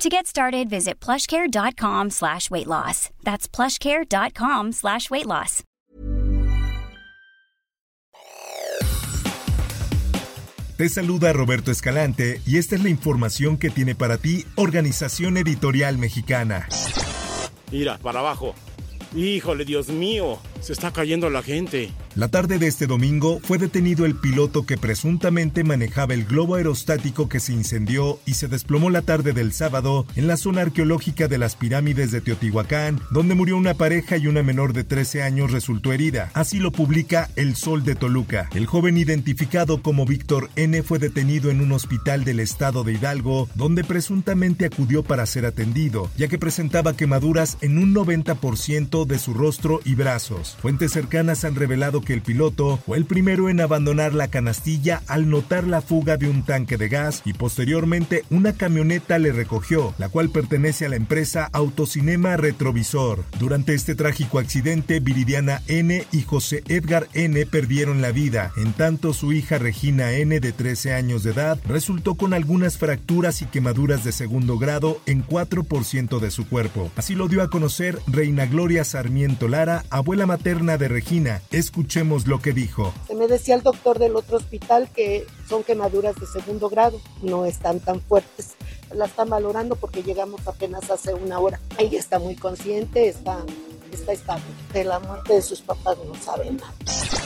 To get started, visit plushcare.com slash weight loss. That's plushcare.com slash weight loss. Te saluda Roberto Escalante y esta es la información que tiene para ti Organización Editorial Mexicana. Mira, para abajo. Híjole, Dios mío, se está cayendo la gente. La tarde de este domingo fue detenido el piloto que presuntamente manejaba el globo aerostático que se incendió y se desplomó la tarde del sábado en la zona arqueológica de las pirámides de Teotihuacán, donde murió una pareja y una menor de 13 años resultó herida. Así lo publica El Sol de Toluca. El joven identificado como Víctor N fue detenido en un hospital del estado de Hidalgo, donde presuntamente acudió para ser atendido, ya que presentaba quemaduras en un 90% de su rostro y brazos. Fuentes cercanas han revelado que el piloto fue el primero en abandonar la canastilla al notar la fuga de un tanque de gas y posteriormente una camioneta le recogió, la cual pertenece a la empresa Autocinema Retrovisor. Durante este trágico accidente, Viridiana N y José Edgar N perdieron la vida, en tanto su hija Regina N de 13 años de edad resultó con algunas fracturas y quemaduras de segundo grado en 4% de su cuerpo. Así lo dio a conocer Reina Gloria Sarmiento Lara, abuela materna de Regina. Escuchemos lo que dijo. Se me decía el doctor del otro hospital que son quemaduras de segundo grado, no están tan fuertes. La están valorando porque llegamos apenas hace una hora. Ella está muy consciente, está, está estable. De la muerte de sus papás no saben nada.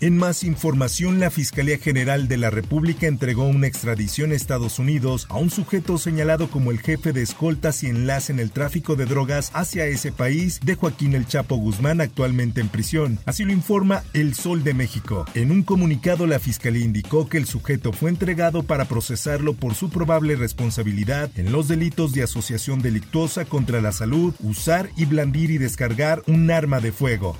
En más información, la Fiscalía General de la República entregó una extradición a Estados Unidos a un sujeto señalado como el jefe de escoltas y enlace en el tráfico de drogas hacia ese país de Joaquín El Chapo Guzmán, actualmente en prisión. Así lo informa El Sol de México. En un comunicado, la Fiscalía indicó que el sujeto fue entregado para procesarlo por su probable responsabilidad en los delitos de asociación delictuosa contra la salud, usar y blandir y descargar un arma de fuego.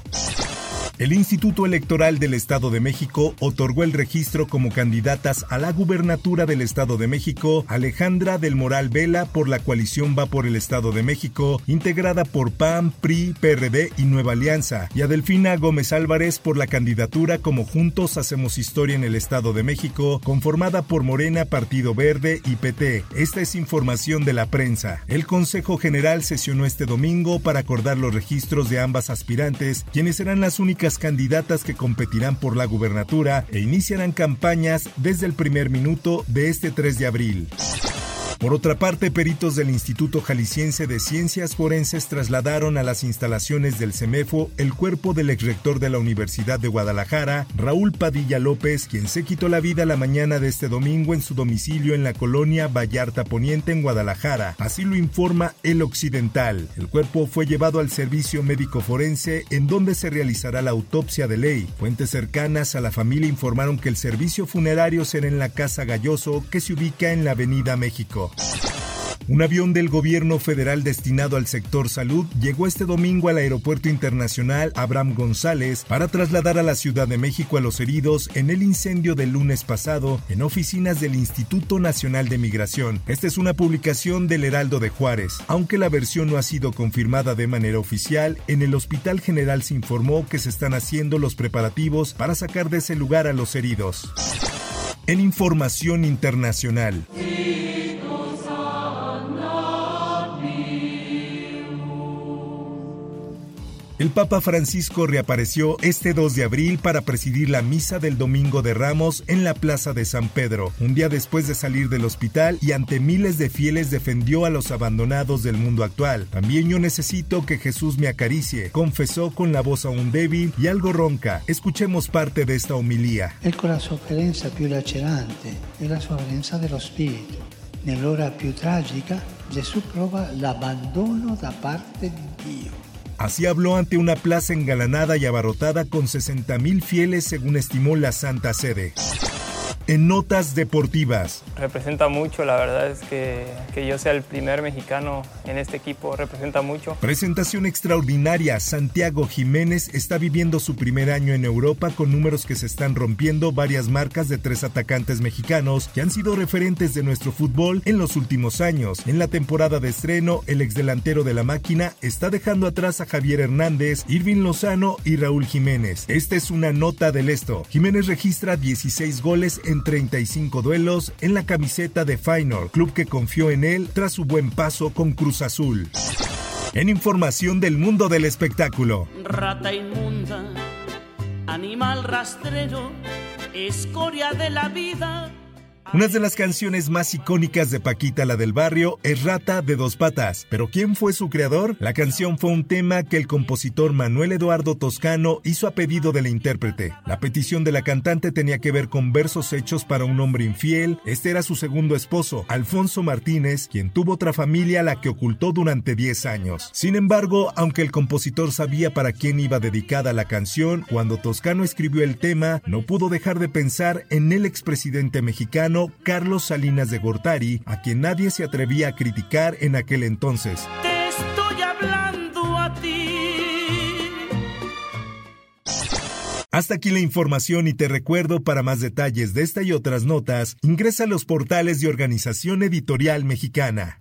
El Instituto Electoral del Estado de México otorgó el registro como candidatas a la gubernatura del Estado de México Alejandra del Moral Vela por la coalición Va por el Estado de México, integrada por PAN, PRI, PRD y Nueva Alianza, y a Delfina Gómez Álvarez por la candidatura como Juntos Hacemos Historia en el Estado de México, conformada por Morena, Partido Verde y PT. Esta es información de la prensa. El Consejo General sesionó este domingo para acordar los registros de ambas aspirantes, quienes serán las únicas candidatas que competirán por la gubernatura e iniciarán campañas desde el primer minuto de este 3 de abril. Por otra parte, peritos del Instituto Jalisciense de Ciencias Forenses trasladaron a las instalaciones del CEMEFO el cuerpo del exrector de la Universidad de Guadalajara, Raúl Padilla López, quien se quitó la vida la mañana de este domingo en su domicilio en la colonia Vallarta Poniente en Guadalajara. Así lo informa El Occidental. El cuerpo fue llevado al servicio médico forense en donde se realizará la autopsia de ley. Fuentes cercanas a la familia informaron que el servicio funerario será en la Casa Galloso que se ubica en la Avenida México. Un avión del gobierno federal destinado al sector salud llegó este domingo al Aeropuerto Internacional Abraham González para trasladar a la Ciudad de México a los heridos en el incendio del lunes pasado en oficinas del Instituto Nacional de Migración. Esta es una publicación del Heraldo de Juárez. Aunque la versión no ha sido confirmada de manera oficial, en el Hospital General se informó que se están haciendo los preparativos para sacar de ese lugar a los heridos. En información internacional. El Papa Francisco reapareció este 2 de abril para presidir la misa del Domingo de Ramos en la Plaza de San Pedro. Un día después de salir del hospital y ante miles de fieles defendió a los abandonados del mundo actual. También yo necesito que Jesús me acaricie, confesó con la voz aún débil y algo ronca. Escuchemos parte de esta homilía. E con la sofferenza più lacerante e la sofferenza dello spirito. Nell'ora più tragica Gesù prova l'abbandono da parte di Dio. Así habló ante una plaza engalanada y abarrotada con 60.000 fieles según estimó la Santa Sede. En Notas Deportivas. Representa mucho, la verdad es que, que yo sea el primer mexicano en este equipo, representa mucho. Presentación extraordinaria, Santiago Jiménez está viviendo su primer año en Europa con números que se están rompiendo varias marcas de tres atacantes mexicanos que han sido referentes de nuestro fútbol en los últimos años. En la temporada de estreno, el exdelantero de la máquina está dejando atrás a Javier Hernández, Irving Lozano y Raúl Jiménez. Esta es una nota del esto. Jiménez registra 16 goles en 35 duelos en la camiseta de Feyenoord, club que confió en él tras su buen paso con Cruz Azul. En información del mundo del espectáculo. Rata inmunda, animal rastrero, escoria de la vida una de las canciones más icónicas de Paquita la del barrio es Rata de dos patas. ¿Pero quién fue su creador? La canción fue un tema que el compositor Manuel Eduardo Toscano hizo a pedido del intérprete. La petición de la cantante tenía que ver con versos hechos para un hombre infiel. Este era su segundo esposo, Alfonso Martínez, quien tuvo otra familia a la que ocultó durante 10 años. Sin embargo, aunque el compositor sabía para quién iba dedicada la canción, cuando Toscano escribió el tema, no pudo dejar de pensar en el expresidente mexicano Carlos Salinas de Gortari, a quien nadie se atrevía a criticar en aquel entonces. Te estoy hablando a ti. Hasta aquí la información y te recuerdo para más detalles de esta y otras notas, ingresa a los portales de Organización Editorial Mexicana.